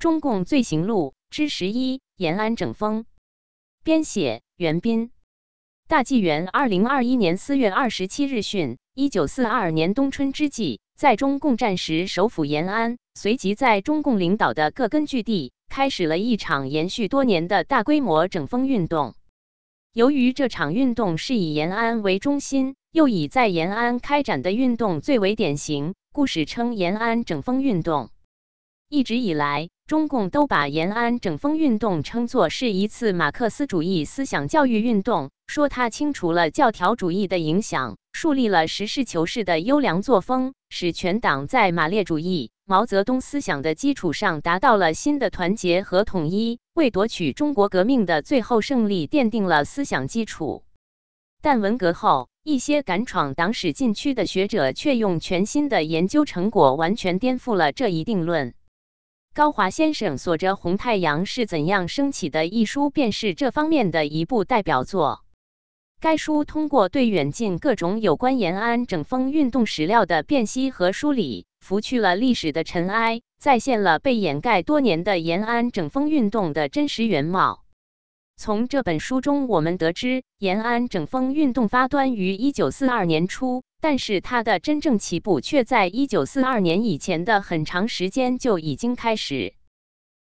中共罪行录》之十一：延安整风。编写：袁斌。大纪元二零二一年四月二十七日讯：一九四二年冬春之际，在中共战时首府延安，随即在中共领导的各根据地，开始了一场延续多年的大规模整风运动。由于这场运动是以延安为中心，又以在延安开展的运动最为典型，故史称延安整风运动。一直以来，中共都把延安整风运动称作是一次马克思主义思想教育运动，说它清除了教条主义的影响，树立了实事求是的优良作风，使全党在马列主义、毛泽东思想的基础上达到了新的团结和统一，为夺取中国革命的最后胜利奠定了思想基础。但文革后，一些敢闯党史禁区的学者却用全新的研究成果，完全颠覆了这一定论。高华先生所着《红太阳是怎样升起的》一书，便是这方面的一部代表作。该书通过对远近各种有关延安整风运动史料的辨析和梳理，拂去了历史的尘埃，再现了被掩盖多年的延安整风运动的真实原貌。从这本书中，我们得知，延安整风运动发端于一九四二年初。但是它的真正起步却在一九四二年以前的很长时间就已经开始。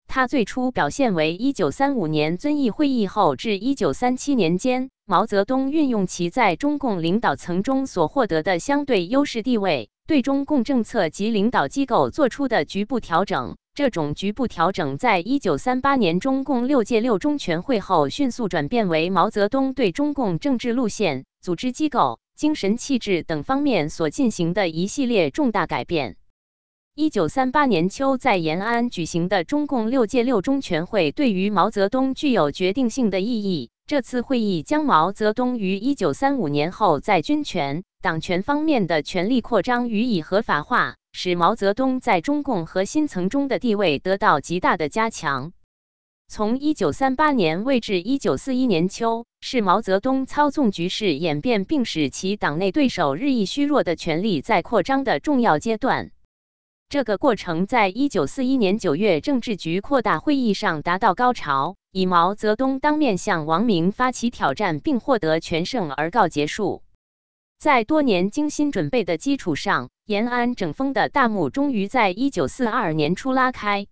它最初表现为一九三五年遵义会议后至一九三七年间，毛泽东运用其在中共领导层中所获得的相对优势地位，对中共政策及领导机构做出的局部调整。这种局部调整，在一九三八年中共六届六中全会后，迅速转变为毛泽东对中共政治路线、组织机构。精神气质等方面所进行的一系列重大改变。一九三八年秋在延安举行的中共六届六中全会，对于毛泽东具有决定性的意义。这次会议将毛泽东于一九三五年后在军权、党权方面的权力扩张予以合法化，使毛泽东在中共核心层中的地位得到极大的加强。从一九三八年未至一九四一年秋，是毛泽东操纵局势演变并使其党内对手日益虚弱的权力在扩张的重要阶段。这个过程在一九四一年九月政治局扩大会议上达到高潮，以毛泽东当面向王明发起挑战并获得全胜而告结束。在多年精心准备的基础上，延安整风的大幕终于在一九四二年初拉开。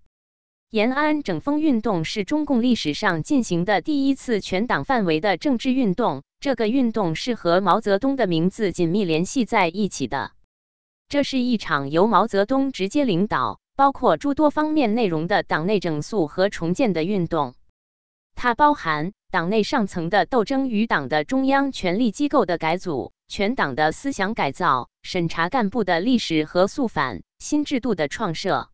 延安整风运动是中共历史上进行的第一次全党范围的政治运动。这个运动是和毛泽东的名字紧密联系在一起的。这是一场由毛泽东直接领导、包括诸多方面内容的党内整肃和重建的运动。它包含党内上层的斗争与党的中央权力机构的改组、全党的思想改造、审查干部的历史和肃反、新制度的创设。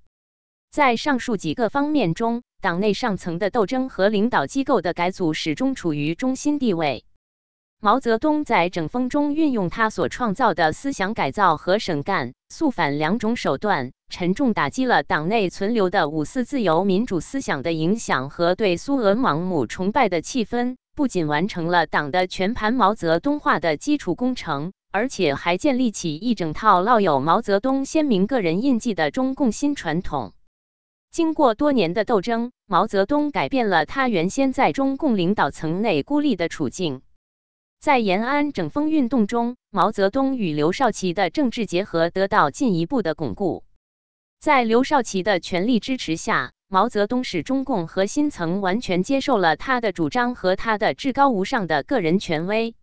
在上述几个方面中，党内上层的斗争和领导机构的改组始终处于中心地位。毛泽东在整风中运用他所创造的思想改造和省干、肃反两种手段，沉重打击了党内存留的五四自由民主思想的影响和对苏俄盲目崇拜的气氛。不仅完成了党的全盘毛泽东化的基础工程，而且还建立起一整套烙有毛泽东鲜明个人印记的中共新传统。经过多年的斗争，毛泽东改变了他原先在中共领导层内孤立的处境。在延安整风运动中，毛泽东与刘少奇的政治结合得到进一步的巩固。在刘少奇的全力支持下，毛泽东使中共核心层完全接受了他的主张和他的至高无上的个人权威。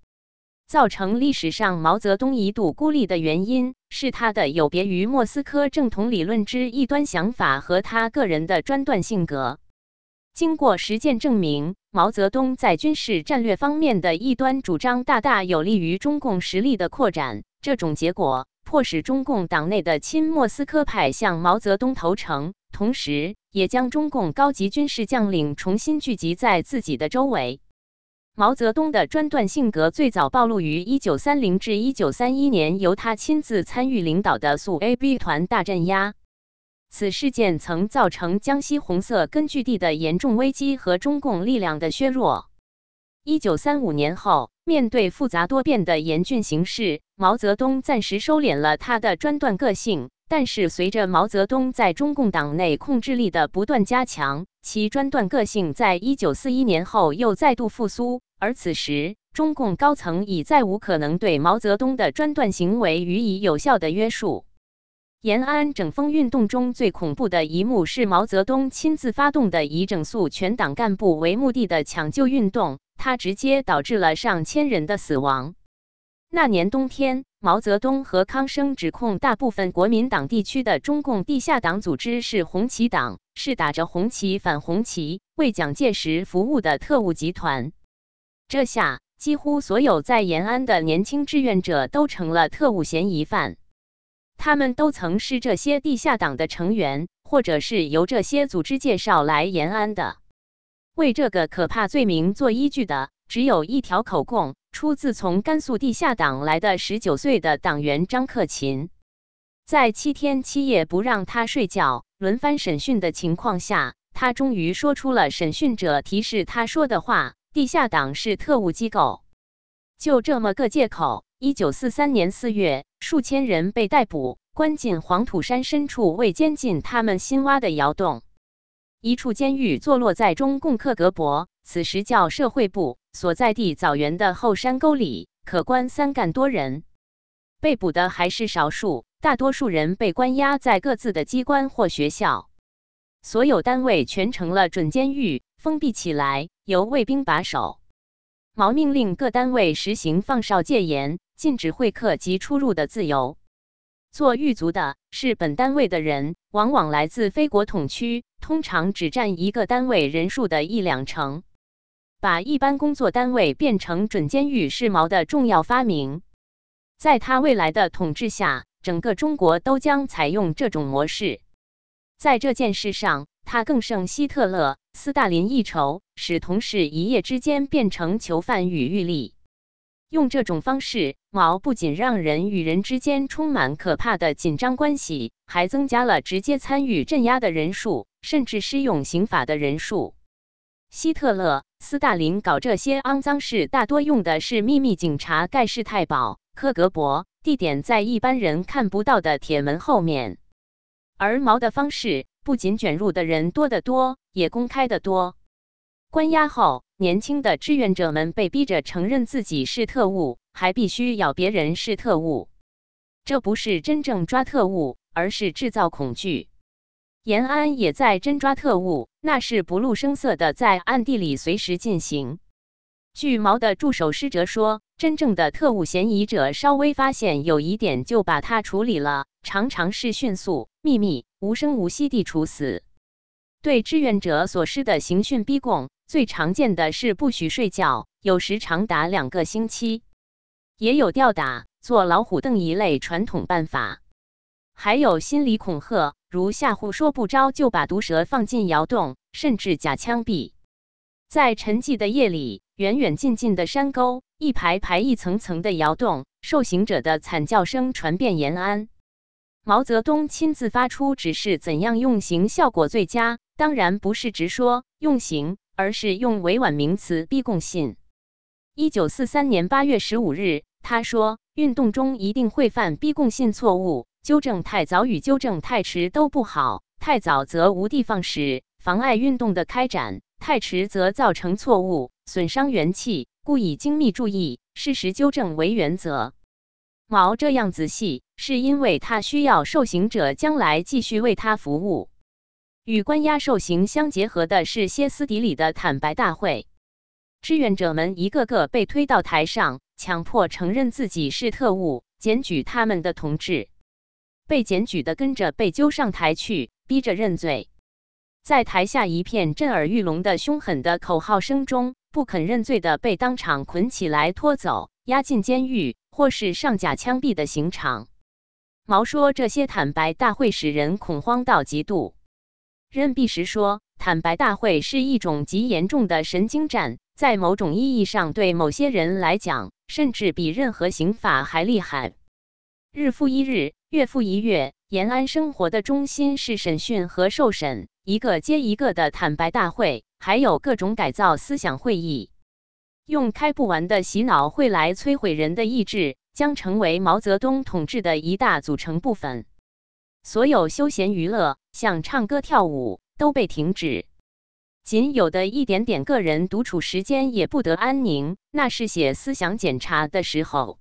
造成历史上毛泽东一度孤立的原因，是他的有别于莫斯科正统理论之异端想法和他个人的专断性格。经过实践证明，毛泽东在军事战略方面的异端主张大大有利于中共实力的扩展。这种结果迫使中共党内的亲莫斯科派向毛泽东投诚，同时也将中共高级军事将领重新聚集在自己的周围。毛泽东的专断性格最早暴露于1930至1931年由他亲自参与领导的苏 A B 团大镇压。此事件曾造成江西红色根据地的严重危机和中共力量的削弱。1935年后，面对复杂多变的严峻形势，毛泽东暂时收敛了他的专断个性，但是随着毛泽东在中共党内控制力的不断加强，其专断个性在一九四一年后又再度复苏。而此时，中共高层已再无可能对毛泽东的专断行为予以有效的约束。延安整风运动中最恐怖的一幕是毛泽东亲自发动的以整肃全党干部为目的的抢救运动，它直接导致了上千人的死亡。那年冬天，毛泽东和康生指控大部分国民党地区的中共地下党组织是红旗党，是打着红旗反红旗、为蒋介石服务的特务集团。这下，几乎所有在延安的年轻志愿者都成了特务嫌疑犯。他们都曾是这些地下党的成员，或者是由这些组织介绍来延安的。为这个可怕罪名做依据的，只有一条口供。出自从甘肃地下党来的十九岁的党员张克勤，在七天七夜不让他睡觉、轮番审讯的情况下，他终于说出了审讯者提示他说的话：“地下党是特务机构。”就这么个借口，一九四三年四月，数千人被逮捕，关进黄土山深处为监禁他们新挖的窑洞。一处监狱坐落在中共克格勃，此时叫社会部。所在地枣园的后山沟里，可关三干多人。被捕的还是少数，大多数人被关押在各自的机关或学校。所有单位全成了准监狱，封闭起来，由卫兵把守。毛命令各单位实行放哨戒严，禁止会客及出入的自由。做狱卒的是本单位的人，往往来自非国统区，通常只占一个单位人数的一两成。把一般工作单位变成准监狱是毛的重要发明，在他未来的统治下，整个中国都将采用这种模式。在这件事上，他更胜希特勒、斯大林一筹，使同事一夜之间变成囚犯与狱吏。用这种方式，毛不仅让人与人之间充满可怕的紧张关系，还增加了直接参与镇压的人数，甚至施用刑法的人数。希特勒、斯大林搞这些肮脏事，大多用的是秘密警察盖世太保科格勃，地点在一般人看不到的铁门后面。而毛的方式，不仅卷入的人多得多，也公开的多。关押后，年轻的志愿者们被逼着承认自己是特务，还必须咬别人是特务。这不是真正抓特务，而是制造恐惧。延安也在真抓特务，那是不露声色的，在暗地里随时进行。据毛的助手施哲说，真正的特务嫌疑者稍微发现有疑点，就把他处理了，常常是迅速、秘密、无声无息地处死。对志愿者所施的刑讯逼供，最常见的是不许睡觉，有时长达两个星期；也有吊打、坐老虎凳一类传统办法，还有心理恐吓。如吓唬说不招就把毒蛇放进窑洞，甚至假枪毙。在沉寂的夜里，远远近近的山沟，一排排一层层的窑洞，受刑者的惨叫声传遍延安。毛泽东亲自发出指示，怎样用刑效果最佳？当然不是直说用刑，而是用委婉名词逼供信。一九四三年八月十五日，他说：“运动中一定会犯逼供信错误。”纠正太早与纠正太迟都不好，太早则无的放矢，妨碍运动的开展；太迟则造成错误，损伤元气。故以精密注意、适时纠正为原则。毛这样仔细，是因为他需要受刑者将来继续为他服务。与关押受刑相结合的是歇斯底里的坦白大会，志愿者们一个个被推到台上，强迫承认自己是特务，检举他们的同志。被检举的跟着被揪上台去，逼着认罪。在台下一片震耳欲聋的凶狠的口号声中，不肯认罪的被当场捆起来拖走，押进监狱，或是上假枪毙的刑场。毛说，这些坦白大会使人恐慌到极度。任弼时说，坦白大会是一种极严重的神经战，在某种意义上，对某些人来讲，甚至比任何刑法还厉害。日复一日。月复一月，延安生活的中心是审讯和受审，一个接一个的坦白大会，还有各种改造思想会议，用开不完的洗脑会来摧毁人的意志，将成为毛泽东统治的一大组成部分。所有休闲娱乐，像唱歌跳舞，都被停止。仅有的一点点个人独处时间也不得安宁，那是写思想检查的时候。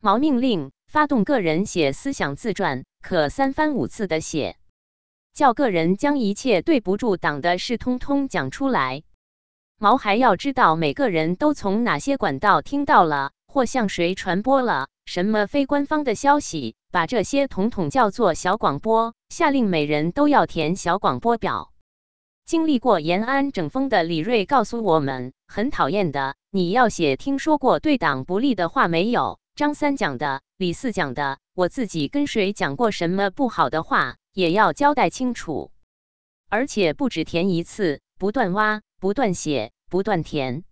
毛命令发动个人写思想自传，可三番五次的写，叫个人将一切对不住党的事通通讲出来。毛还要知道每个人都从哪些管道听到了，或向谁传播了什么非官方的消息，把这些统统叫做小广播，下令每人都要填小广播表。经历过延安整风的李瑞告诉我们，很讨厌的，你要写听说过对党不利的话没有？张三讲的，李四讲的，我自己跟谁讲过什么不好的话，也要交代清楚，而且不止填一次，不断挖。不断写，不断填，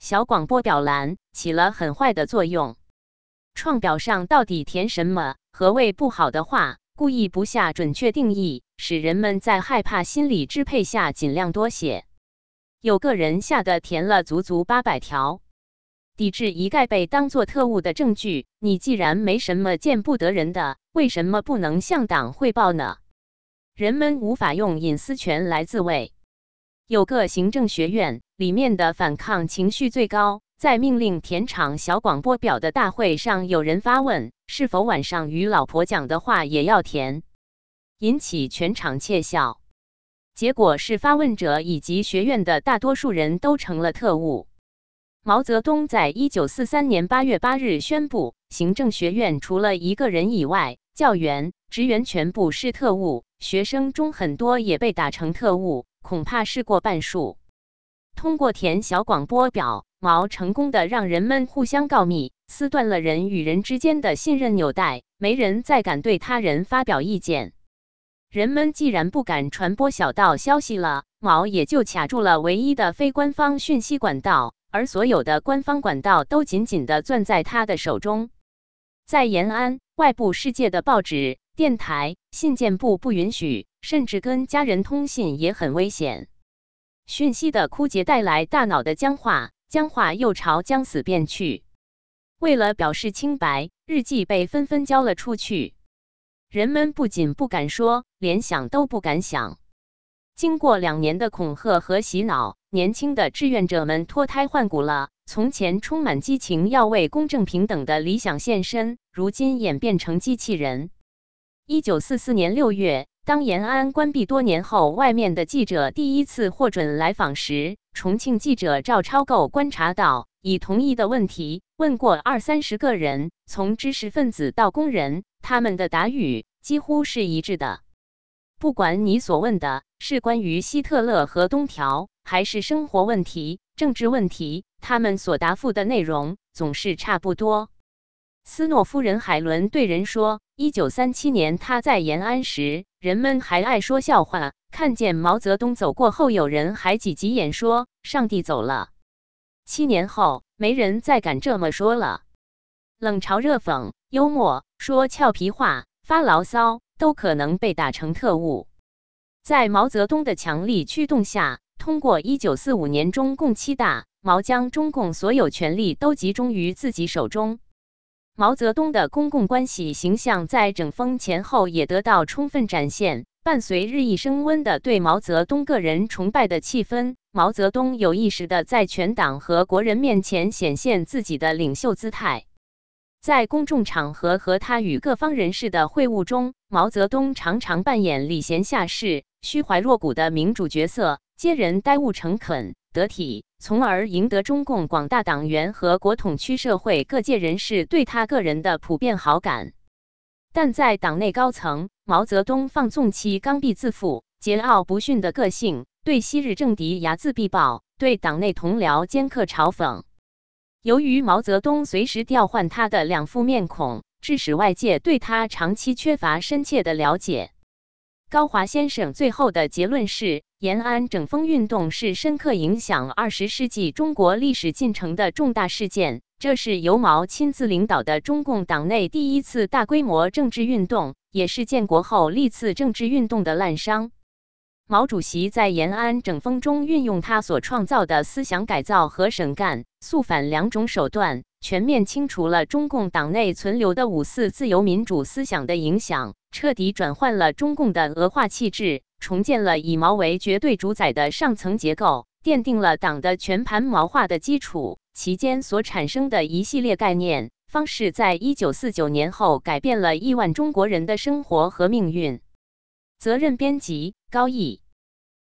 小广播表栏起了很坏的作用。创表上到底填什么？何谓不好的话？故意不下准确定义，使人们在害怕心理支配下尽量多写。有个人吓得填了足足八百条，抵制一概被当作特务的证据。你既然没什么见不得人的，为什么不能向党汇报呢？人们无法用隐私权来自卫。有个行政学院里面的反抗情绪最高，在命令填场小广播表的大会上，有人发问：是否晚上与老婆讲的话也要填？引起全场窃笑。结果是发问者以及学院的大多数人都成了特务。毛泽东在一九四三年八月八日宣布，行政学院除了一个人以外，教员、职员全部是特务，学生中很多也被打成特务。恐怕是过半数。通过填小广播表，毛成功的让人们互相告密，撕断了人与人之间的信任纽带，没人再敢对他人发表意见。人们既然不敢传播小道消息了，毛也就卡住了唯一的非官方讯息管道，而所有的官方管道都紧紧的攥在他的手中。在延安，外部世界的报纸。电台、信件部不允许，甚至跟家人通信也很危险。讯息的枯竭带来大脑的僵化，僵化又朝将死变去。为了表示清白，日记被纷纷交了出去。人们不仅不敢说，连想都不敢想。经过两年的恐吓和洗脑，年轻的志愿者们脱胎换骨了。从前充满激情，要为公正平等的理想献身，如今演变成机器人。一九四四年六月，当延安关闭多年后，外面的记者第一次获准来访时，重庆记者赵超构观察到，以同一的问题问过二三十个人，从知识分子到工人，他们的答语几乎是一致的。不管你所问的是关于希特勒和东条，还是生活问题、政治问题，他们所答复的内容总是差不多。斯诺夫人海伦对人说：“一九三七年，他在延安时，人们还爱说笑话。看见毛泽东走过后，有人还挤挤眼说‘上帝走了’。七年后，没人再敢这么说了。冷嘲热讽、幽默、说俏皮话、发牢骚，都可能被打成特务。在毛泽东的强力驱动下，通过一九四五年中共七大，毛将中共所有权力都集中于自己手中。”毛泽东的公共关系形象在整风前后也得到充分展现。伴随日益升温的对毛泽东个人崇拜的气氛，毛泽东有意识的在全党和国人面前显现自己的领袖姿态。在公众场合和他与各方人士的会晤中，毛泽东常常扮演礼贤下士、虚怀若谷的民主角色，接人待物诚恳。得体，从而赢得中共广大党员和国统区社会各界人士对他个人的普遍好感。但在党内高层，毛泽东放纵其刚愎自负、桀骜不驯的个性，对昔日政敌睚眦必报，对党内同僚尖刻嘲讽。由于毛泽东随时调换他的两副面孔，致使外界对他长期缺乏深切的了解。高华先生最后的结论是。延安整风运动是深刻影响二十世纪中国历史进程的重大事件，这是由毛亲自领导的中共党内第一次大规模政治运动，也是建国后历次政治运动的滥觞。毛主席在延安整风中运用他所创造的思想改造和省干、肃反两种手段，全面清除了中共党内存留的五四自由民主思想的影响。彻底转换了中共的俄化气质，重建了以毛为绝对主宰的上层结构，奠定了党的全盘毛化的基础。其间所产生的一系列概念方式，在一九四九年后改变了亿万中国人的生活和命运。责任编辑：高毅。